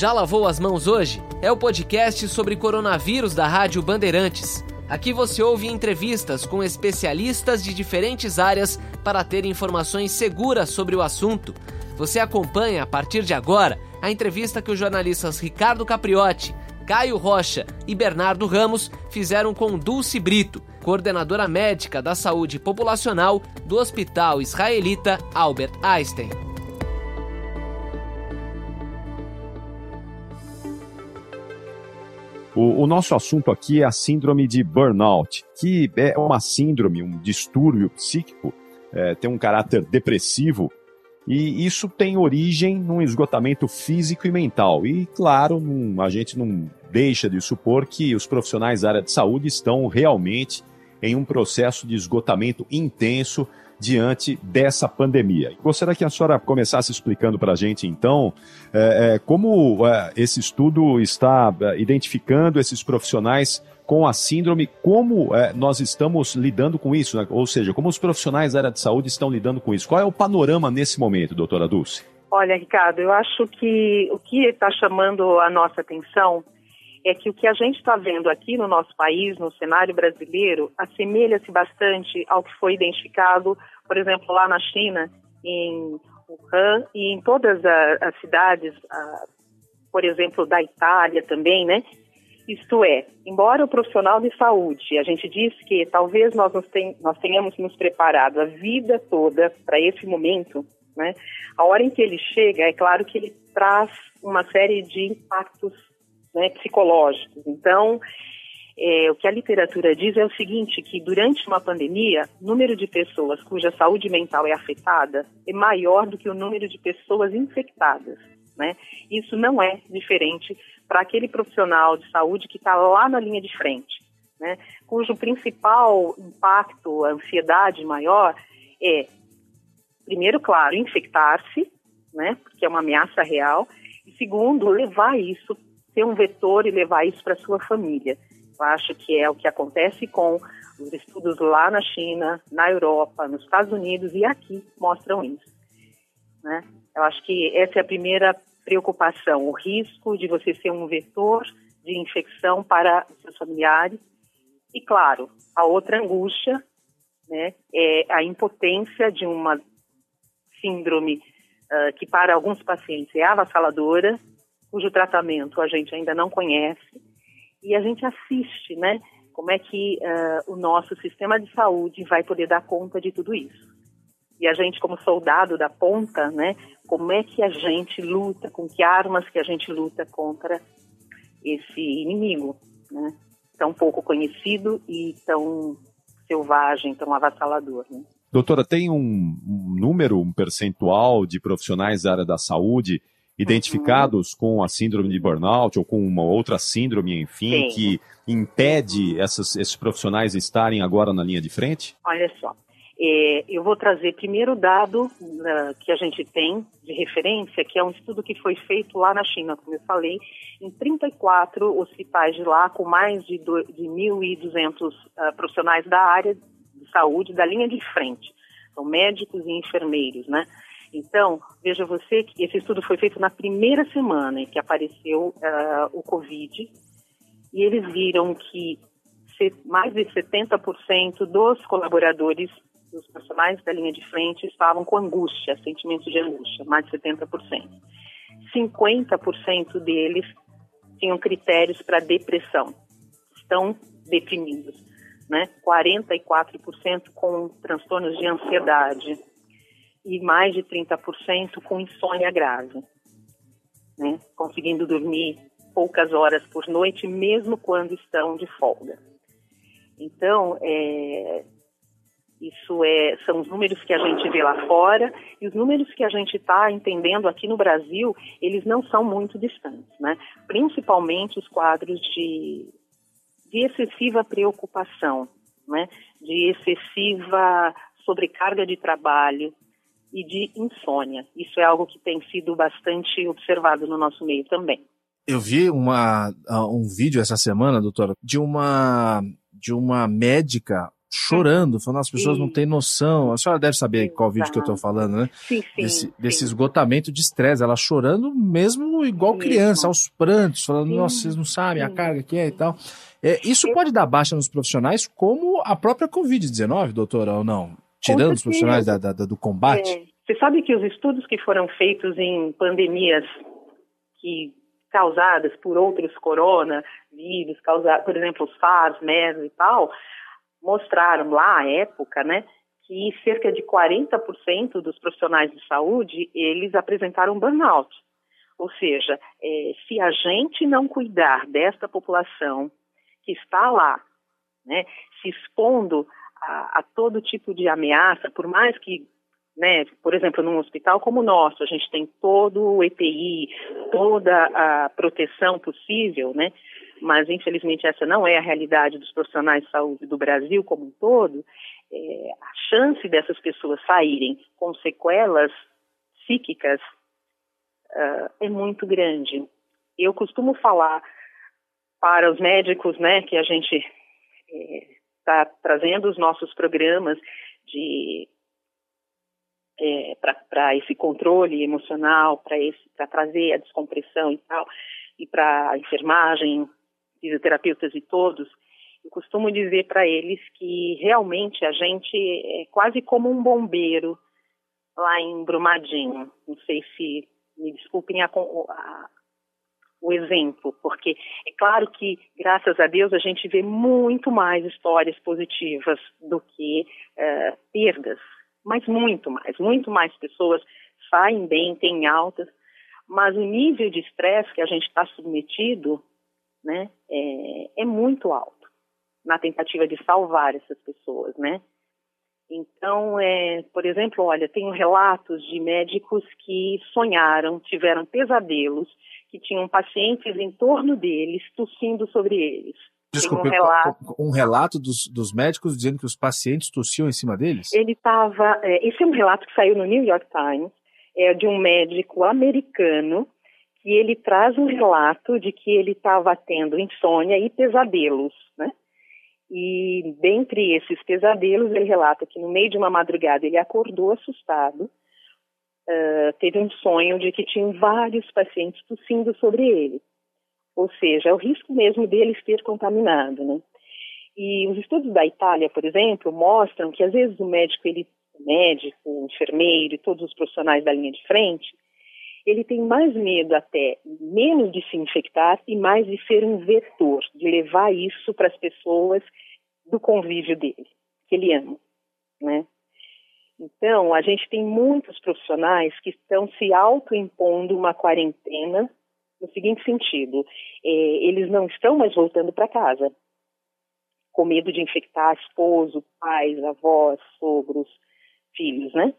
Já lavou as mãos hoje? É o podcast sobre coronavírus da Rádio Bandeirantes. Aqui você ouve entrevistas com especialistas de diferentes áreas para ter informações seguras sobre o assunto. Você acompanha a partir de agora a entrevista que os jornalistas Ricardo Capriotti, Caio Rocha e Bernardo Ramos fizeram com Dulce Brito, coordenadora médica da saúde populacional do Hospital Israelita Albert Einstein. O, o, nosso assunto aqui é a síndrome de burnout, que é uma síndrome, um distúrbio psíquico, é, tem um caráter depressivo e isso tem origem num esgotamento físico e mental. E, claro, num, a gente não deixa de supor que os profissionais da área de saúde estão realmente em um processo de esgotamento intenso diante dessa pandemia. Gostaria que a senhora começasse explicando para a gente, então, é, é, como é, esse estudo está é, identificando esses profissionais com a síndrome, como é, nós estamos lidando com isso, né? ou seja, como os profissionais da área de saúde estão lidando com isso. Qual é o panorama nesse momento, doutora Dulce? Olha, Ricardo, eu acho que o que está chamando a nossa atenção é que o que a gente está vendo aqui no nosso país, no cenário brasileiro, assemelha-se bastante ao que foi identificado, por exemplo, lá na China, em Wuhan e em todas as cidades, por exemplo, da Itália também, né? Isto é, embora o profissional de saúde, a gente diz que talvez nós, nós tenhamos nos preparado a vida toda para esse momento, né? A hora em que ele chega, é claro que ele traz uma série de impactos né, psicológicos. Então, é, o que a literatura diz é o seguinte, que durante uma pandemia, o número de pessoas cuja saúde mental é afetada é maior do que o número de pessoas infectadas. Né? Isso não é diferente para aquele profissional de saúde que está lá na linha de frente, né? cujo principal impacto, a ansiedade maior é, primeiro, claro, infectar-se, né? porque é uma ameaça real, e segundo, levar isso ser um vetor e levar isso para sua família. Eu acho que é o que acontece com os estudos lá na China, na Europa, nos Estados Unidos e aqui mostram isso. Né? Eu acho que essa é a primeira preocupação, o risco de você ser um vetor de infecção para seus familiares. E, claro, a outra angústia né, é a impotência de uma síndrome uh, que para alguns pacientes é avassaladora cujo tratamento a gente ainda não conhece, e a gente assiste, né? Como é que uh, o nosso sistema de saúde vai poder dar conta de tudo isso. E a gente, como soldado da ponta, né? Como é que a gente luta, com que armas que a gente luta contra esse inimigo, né? Tão pouco conhecido e tão selvagem, tão avassalador, né? Doutora, tem um, um número, um percentual de profissionais da área da saúde identificados uhum. com a síndrome de burnout ou com uma outra síndrome, enfim, Sim. que impede essas, esses profissionais estarem agora na linha de frente? Olha só, é, eu vou trazer primeiro o dado uh, que a gente tem de referência, que é um estudo que foi feito lá na China, como eu falei, em 34 hospitais de lá, com mais de, de 1.200 uh, ah, profissionais da área de saúde, da linha de frente. São médicos e enfermeiros, né? Então, veja você que esse estudo foi feito na primeira semana em que apareceu uh, o Covid, e eles viram que mais de 70% dos colaboradores, dos profissionais da linha de frente, estavam com angústia, sentimento de angústia, mais de 70%. 50% deles tinham critérios para depressão, estão deprimidos. Né? 44% com transtornos de ansiedade, e mais de 30% com insônia grave, né? conseguindo dormir poucas horas por noite, mesmo quando estão de folga. Então, é, isso é, são os números que a gente vê lá fora e os números que a gente está entendendo aqui no Brasil, eles não são muito distantes, né? Principalmente os quadros de, de excessiva preocupação, né? De excessiva sobrecarga de trabalho, e de insônia. Isso é algo que tem sido bastante observado no nosso meio também. Eu vi uma, um vídeo essa semana, doutora, de uma, de uma médica chorando, falando, as pessoas sim. não têm noção. A senhora deve saber sim, qual vídeo que eu estou falando, né? Sim, sim. Desse, desse esgotamento de estresse, ela chorando mesmo igual criança, aos prantos, falando, nossa, vocês não sabem a carga que é e tal. É, isso pode dar baixa nos profissionais, como a própria Covid-19, doutora, ou não? Tirando os profissionais da, da, do combate? É. Você sabe que os estudos que foram feitos em pandemias que causadas por outros coronavírus, causados, por exemplo, os SARS, MERS e tal, mostraram lá à época, né, que cerca de 40% dos profissionais de saúde, eles apresentaram burnout. Ou seja, é, se a gente não cuidar desta população que está lá, né, se expondo a, a todo tipo de ameaça, por mais que né? Por exemplo, num hospital como o nosso, a gente tem todo o EPI, toda a proteção possível, né? Mas infelizmente essa não é a realidade dos profissionais de saúde do Brasil como um todo. É, a chance dessas pessoas saírem com sequelas psíquicas uh, é muito grande. Eu costumo falar para os médicos, né, que a gente está trazendo os nossos programas de é, para esse controle emocional, para trazer a descompressão e tal, e para a enfermagem, fisioterapeutas e todos, eu costumo dizer para eles que realmente a gente é quase como um bombeiro lá em Brumadinho. Não sei se me desculpem a, a, o exemplo, porque é claro que, graças a Deus, a gente vê muito mais histórias positivas do que uh, perdas mas muito mais, muito mais pessoas saem bem, têm altas, mas o nível de estresse que a gente está submetido, né, é, é, muito alto na tentativa de salvar essas pessoas, né? Então, é, por exemplo, olha, tenho relatos de médicos que sonharam, tiveram pesadelos, que tinham pacientes em torno deles tossindo sobre eles. Desculpe, um relato, um relato dos, dos, médicos dizendo que os pacientes tossiam em cima deles? Ele estava. É, esse é um relato que saiu no New York Times, é de um médico americano, que ele traz um relato de que ele estava tendo insônia e pesadelos, né? E dentre esses pesadelos, ele relata que no meio de uma madrugada ele acordou assustado, uh, teve um sonho de que tinham vários pacientes tossindo sobre ele. Ou seja, é o risco mesmo deles ter contaminado, né? E os estudos da Itália, por exemplo, mostram que às vezes o médico, ele, o médico, o enfermeiro e todos os profissionais da linha de frente, ele tem mais medo até menos de se infectar e mais de ser um vetor, de levar isso para as pessoas do convívio dele, que ele ama, né? Então, a gente tem muitos profissionais que estão se autoimpondo uma quarentena no seguinte sentido: é, eles não estão mais voltando para casa com medo de infectar esposo, pais, avós, sogros, filhos, né?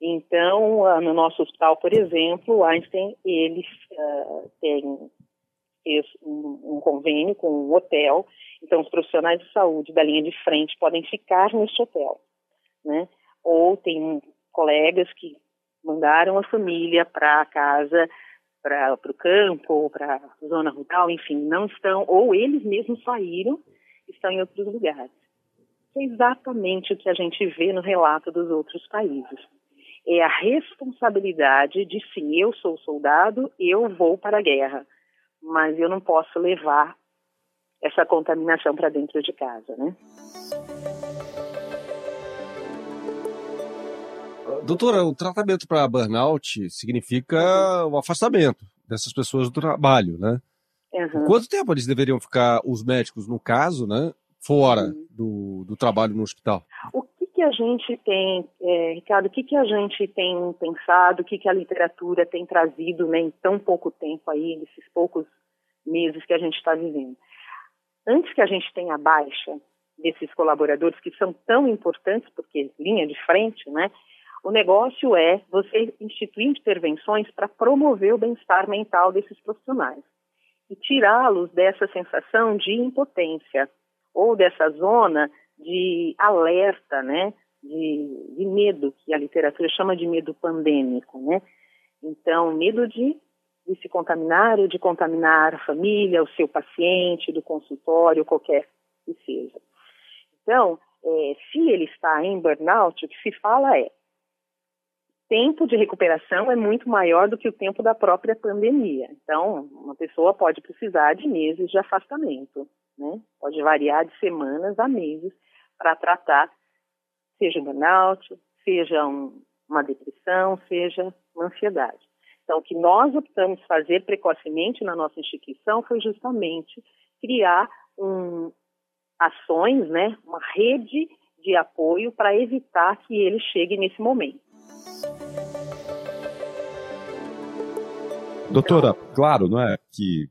Então, ah, no nosso hospital, por exemplo, Einstein, ele uh, tem um, um, convênio com um hotel, então os profissionais de saúde da linha de frente podem ficar neste hotel, né? Ou tem colegas que mandaram a família para casa para o campo, para a zona rural, enfim, não estão, ou eles mesmos saíram, estão em outros lugares. É exatamente o que a gente vê no relato dos outros países. É a responsabilidade de sim, eu sou soldado, eu vou para a guerra, mas eu não posso levar essa contaminação para dentro de casa, né? Doutora, o tratamento para burnout significa o afastamento dessas pessoas do trabalho, né? Uhum. Quanto tempo eles deveriam ficar, os médicos, no caso, né, fora uhum. do, do trabalho no hospital? O que a gente tem, é, Ricardo, o que, que a gente tem pensado, o que, que a literatura tem trazido né, em tão pouco tempo aí, nesses poucos meses que a gente está vivendo? Antes que a gente tenha a baixa desses colaboradores que são tão importantes, porque linha de frente, né? O negócio é você instituir intervenções para promover o bem-estar mental desses profissionais e tirá-los dessa sensação de impotência ou dessa zona de alerta, né, de, de medo, que a literatura chama de medo pandêmico, né? Então, medo de, de se contaminar ou de contaminar a família, o seu paciente, do consultório, qualquer que seja. Então, é, se ele está em burnout, o que se fala é tempo de recuperação é muito maior do que o tempo da própria pandemia. Então, uma pessoa pode precisar de meses de afastamento, né? Pode variar de semanas a meses para tratar, seja um burnout, seja um, uma depressão, seja uma ansiedade. Então, o que nós optamos fazer precocemente na nossa instituição foi justamente criar um, ações, né, uma rede de apoio para evitar que ele chegue nesse momento. Doutora, claro, não é que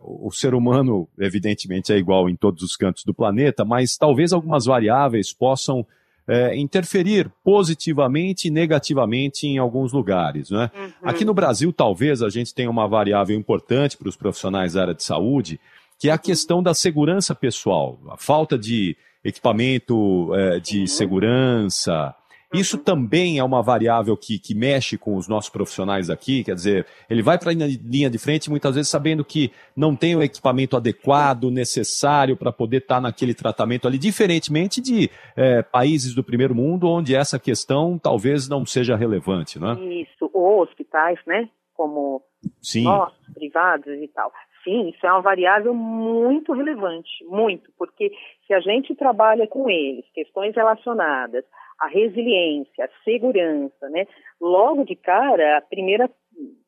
o ser humano, evidentemente, é igual em todos os cantos do planeta, mas talvez algumas variáveis possam é, interferir positivamente e negativamente em alguns lugares. Né? Uhum. Aqui no Brasil, talvez a gente tenha uma variável importante para os profissionais da área de saúde, que é a questão da segurança pessoal, a falta de equipamento é, de uhum. segurança, isso também é uma variável que, que mexe com os nossos profissionais aqui, quer dizer, ele vai para a linha de frente muitas vezes sabendo que não tem o equipamento adequado, necessário para poder estar tá naquele tratamento ali, diferentemente de é, países do primeiro mundo, onde essa questão talvez não seja relevante, né? Isso, ou hospitais, né, como Sim. nós, privados e tal. Sim, isso é uma variável muito relevante, muito, porque se a gente trabalha com eles, questões relacionadas a resiliência, a segurança, né? Logo de cara, a primeira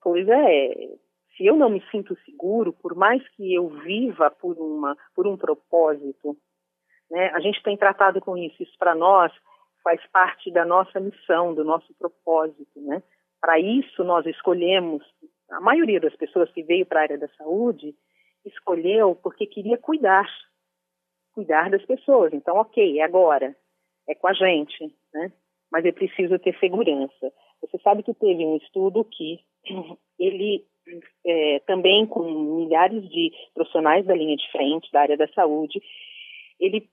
coisa é se eu não me sinto seguro, por mais que eu viva por uma por um propósito, né? A gente tem tratado com isso, isso para nós faz parte da nossa missão, do nosso propósito, né? Para isso nós escolhemos, a maioria das pessoas que veio para a área da saúde escolheu porque queria cuidar, cuidar das pessoas. Então, ok, é agora é com a gente, né? Mas é preciso ter segurança. Você sabe que teve um estudo que ele é, também com milhares de profissionais da linha de frente da área da saúde, ele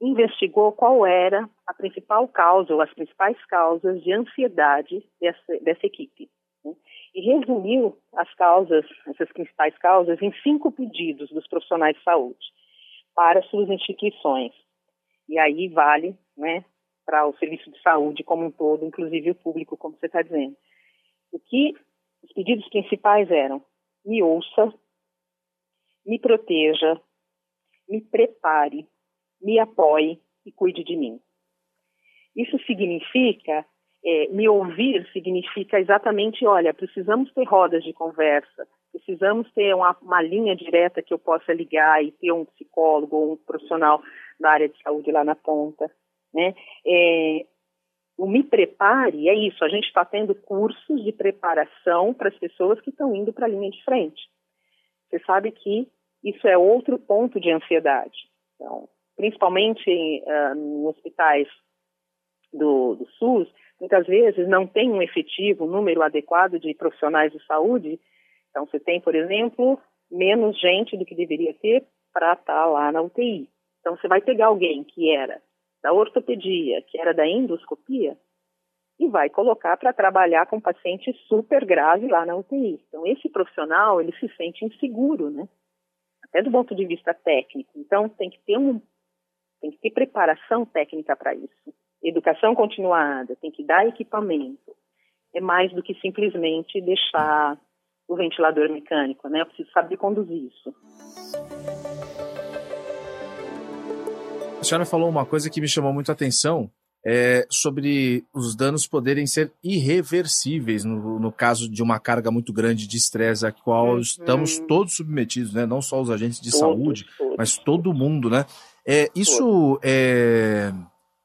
investigou qual era a principal causa ou as principais causas de ansiedade dessa, dessa equipe. Né? E resumiu as causas, essas principais causas, em cinco pedidos dos profissionais de saúde para suas instituições. E aí vale né, para o serviço de saúde como um todo, inclusive o público, como você está dizendo. O que os pedidos principais eram: me ouça, me proteja, me prepare, me apoie e cuide de mim. Isso significa, é, me ouvir significa exatamente, olha, precisamos ter rodas de conversa, precisamos ter uma, uma linha direta que eu possa ligar e ter um psicólogo ou um profissional da área de saúde lá na ponta. Né? É, o Me Prepare é isso, a gente está tendo cursos de preparação para as pessoas que estão indo para a linha de frente. Você sabe que isso é outro ponto de ansiedade. Então, principalmente uh, em hospitais do, do SUS, muitas vezes não tem um efetivo, um número adequado de profissionais de saúde. Então, você tem, por exemplo, menos gente do que deveria ter para estar tá lá na UTI. Então, você vai pegar alguém que era da ortopedia, que era da endoscopia, e vai colocar para trabalhar com paciente super grave lá na UTI. Então, esse profissional, ele se sente inseguro, né? Até do ponto de vista técnico. Então, tem que ter um tem que ter preparação técnica para isso. Educação continuada, tem que dar equipamento. É mais do que simplesmente deixar o ventilador mecânico, né? Eu preciso saber conduzir isso. A senhora falou uma coisa que me chamou muito a atenção, é, sobre os danos poderem ser irreversíveis no, no caso de uma carga muito grande de estresse a qual uhum. estamos todos submetidos, né? Não só os agentes de todos, saúde, todos. mas todo mundo, né? É, isso é,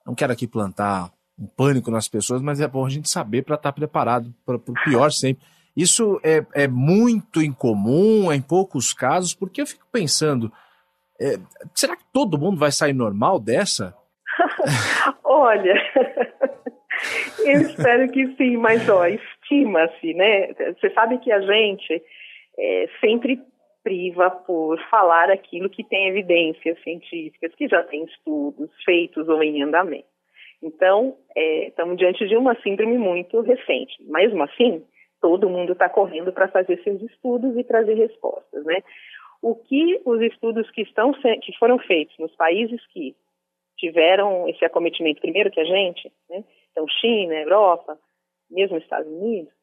não quero aqui plantar um pânico nas pessoas, mas é bom a gente saber para estar tá preparado para o pior sempre. Isso é, é muito incomum, é em poucos casos, porque eu fico pensando, é, será que todo mundo vai sair normal dessa? Olha, eu espero que sim, mas ó, estima-se, né? Você sabe que a gente é, sempre priva por falar aquilo que tem evidências científicas, que já tem estudos feitos ou em andamento. Então, é, estamos diante de uma síndrome muito recente. Mesmo assim, todo mundo está correndo para fazer seus estudos e trazer respostas, né? o que os estudos que, estão, que foram feitos nos países que tiveram esse acometimento primeiro que a gente, né? Então, China, Europa, mesmo Estados Unidos,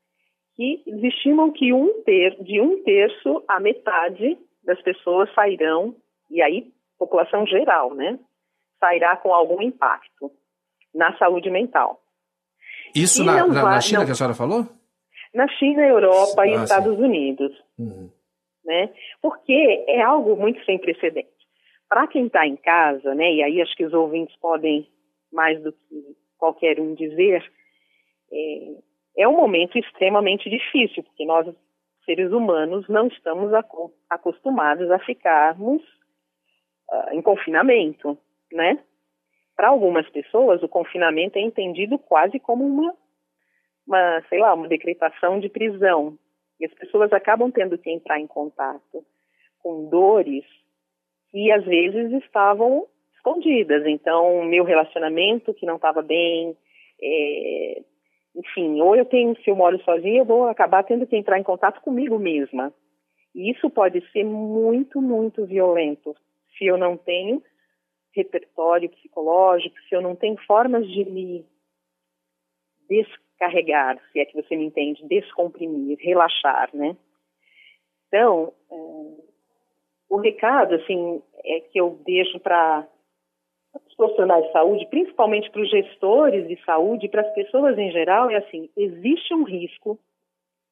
que eles estimam que um ter, de um terço a metade das pessoas sairão, e aí população geral, né? Sairá com algum impacto na saúde mental. Isso na, na, na, China não, que a senhora falou? Na China, Europa ah, e Estados sim. Unidos. Uhum. Né? Porque é algo muito sem precedente. Para quem está em casa, né, e aí acho que os ouvintes podem, mais do que qualquer um dizer, é, é um momento extremamente difícil, porque nós, seres humanos, não estamos acostumados a ficarmos uh, em confinamento, né? Para algumas pessoas, o confinamento é entendido quase como uma, uma, sei lá, uma decretação de prisão. E as pessoas acabam tendo que entrar em contato com dores que às vezes estavam escondidas. Então, meu relacionamento que não estava bem, é, enfim, ou eu tenho, se eu moro sozinha, eu vou acabar tendo que entrar em contato comigo mesma. E isso pode ser muito, muito violento se eu não tenho repertório psicológico, se eu não tenho formas de me descarregar, se é que você me entende, descomprimir, relaxar, né? Então, é, o recado, assim, é que eu deixo para os profissionais de saúde, principalmente para os gestores de saúde, para as pessoas em geral, é assim: existe um risco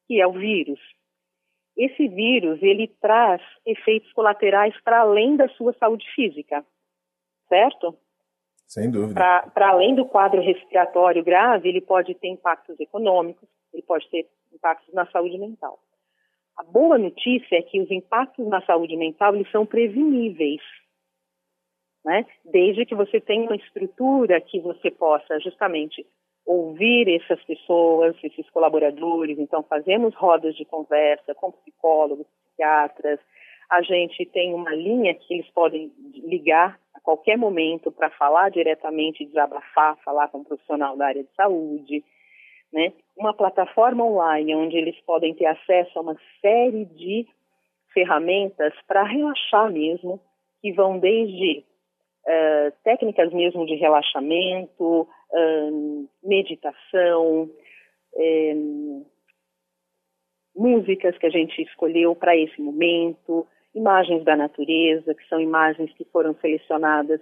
que é o vírus. Esse vírus ele traz efeitos colaterais para além da sua saúde física, certo? Sem dúvida. Para além do quadro respiratório grave, ele pode ter impactos econômicos, ele pode ter impactos na saúde mental. A boa notícia é que os impactos na saúde mental eles são preveníveis né? Desde que você tenha uma estrutura que você possa justamente ouvir essas pessoas, esses colaboradores. Então, fazemos rodas de conversa com psicólogos, psiquiatras. A gente tem uma linha que eles podem ligar a qualquer momento para falar diretamente, desabafar, falar com um profissional da área de saúde. Né? Uma plataforma online onde eles podem ter acesso a uma série de ferramentas para relaxar mesmo, que vão desde uh, técnicas mesmo de relaxamento, meditação, um, músicas que a gente escolheu para esse momento, imagens da natureza, que são imagens que foram selecionadas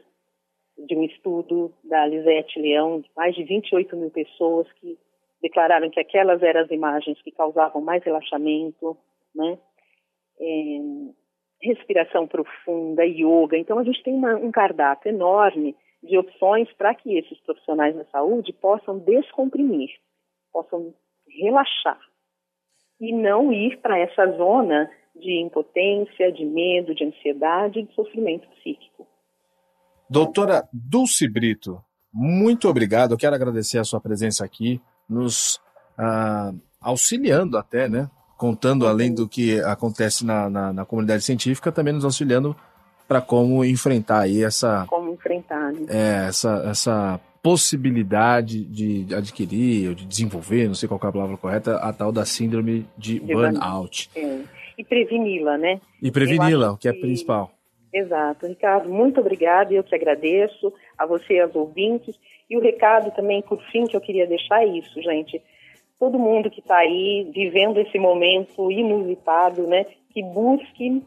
de um estudo da Lisete Leão, de mais de 28 mil pessoas que declararam que aquelas eram as imagens que causavam mais relaxamento, né? Respiração profunda, yoga. Então, a gente tem uma, um cardápio enorme de opções para que esses profissionais da saúde possam descomprimir, possam relaxar e não ir para essa zona de impotência, de medo, de ansiedade, de sofrimento psíquico. Doutora Dulce Brito, muito obrigado. Eu quero agradecer a sua presença aqui, nos ah, auxiliando até, né, contando além do que acontece na, na, na comunidade científica, também nos auxiliando para como enfrentar aí essa como enfrentar né? é, essa essa possibilidade de adquirir ou de desenvolver, não sei qual é a palavra correta, a tal da síndrome de, de burnout. É. E preveni-la, né? E preveni-la, o que é principal. Exato. Ricardo, muito obrigada, eu que agradeço a você, aos ouvintes. E o recado também, por fim, que eu queria deixar é isso, gente todo mundo que está aí vivendo esse momento inusitado, né, que busque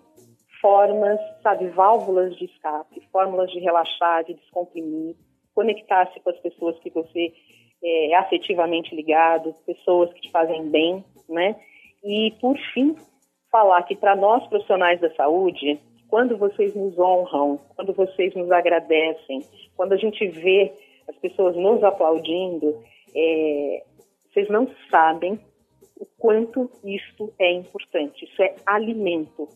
formas, sabe, válvulas de escape, fórmulas de relaxar, de descomprimir, conectar-se com as pessoas que você é, afetivamente ligado, pessoas que te fazem bem, né? E por fim, falar que para nós profissionais da saúde, quando vocês nos honram, quando vocês nos agradecem, quando a gente vê as pessoas nos aplaudindo, é, vocês não sabem o quanto isto é importante. Isso é alimento.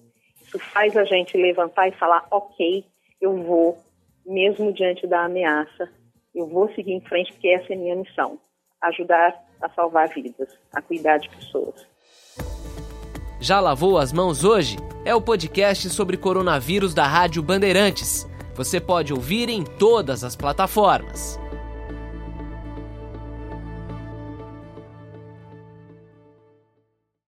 Isso faz a gente levantar e falar: ok, eu vou, mesmo diante da ameaça, eu vou seguir em frente porque essa é a minha missão ajudar a salvar vidas, a cuidar de pessoas. Já lavou as mãos hoje? É o podcast sobre coronavírus da Rádio Bandeirantes. Você pode ouvir em todas as plataformas.